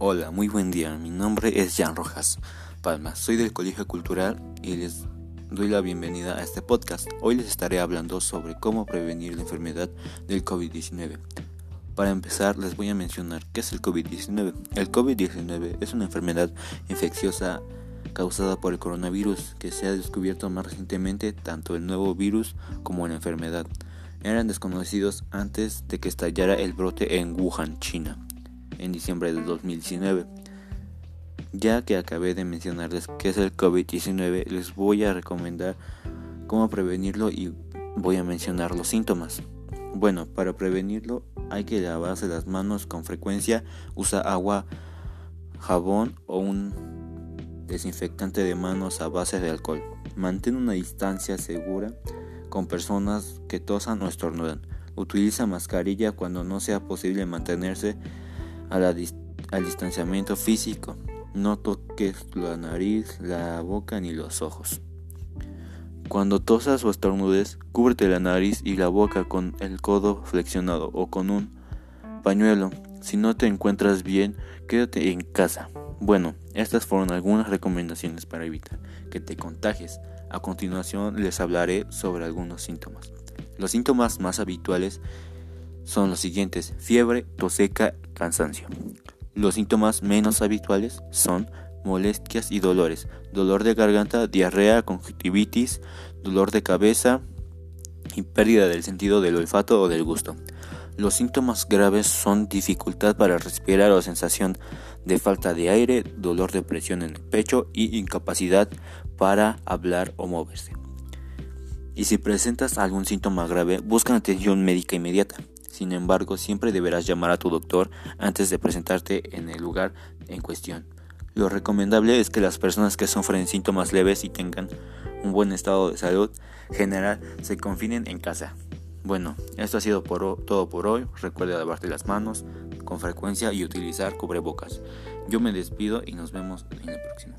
Hola, muy buen día. Mi nombre es Jan Rojas Palma. Soy del Colegio Cultural y les doy la bienvenida a este podcast. Hoy les estaré hablando sobre cómo prevenir la enfermedad del COVID-19. Para empezar, les voy a mencionar qué es el COVID-19. El COVID-19 es una enfermedad infecciosa causada por el coronavirus que se ha descubierto más recientemente tanto el nuevo virus como la enfermedad. Eran desconocidos antes de que estallara el brote en Wuhan, China en diciembre del 2019. Ya que acabé de mencionarles qué es el COVID-19, les voy a recomendar cómo prevenirlo y voy a mencionar los síntomas. Bueno, para prevenirlo hay que lavarse las manos con frecuencia, usa agua, jabón o un desinfectante de manos a base de alcohol. Mantén una distancia segura con personas que tosan o estornudan. Utiliza mascarilla cuando no sea posible mantenerse al distanciamiento físico. No toques la nariz, la boca ni los ojos. Cuando tosas o estornudes, cúbrete la nariz y la boca con el codo flexionado o con un pañuelo. Si no te encuentras bien, quédate en casa. Bueno, estas fueron algunas recomendaciones para evitar que te contagies. A continuación les hablaré sobre algunos síntomas. Los síntomas más habituales son los siguientes, fiebre, tos seca, cansancio. Los síntomas menos habituales son molestias y dolores, dolor de garganta, diarrea, conjuntivitis, dolor de cabeza y pérdida del sentido del olfato o del gusto. Los síntomas graves son dificultad para respirar o sensación de falta de aire, dolor de presión en el pecho y incapacidad para hablar o moverse. Y si presentas algún síntoma grave, busca atención médica inmediata. Sin embargo, siempre deberás llamar a tu doctor antes de presentarte en el lugar en cuestión. Lo recomendable es que las personas que sufren síntomas leves y tengan un buen estado de salud general se confinen en casa. Bueno, esto ha sido todo por hoy. Recuerda lavarte las manos con frecuencia y utilizar cubrebocas. Yo me despido y nos vemos en el próximo.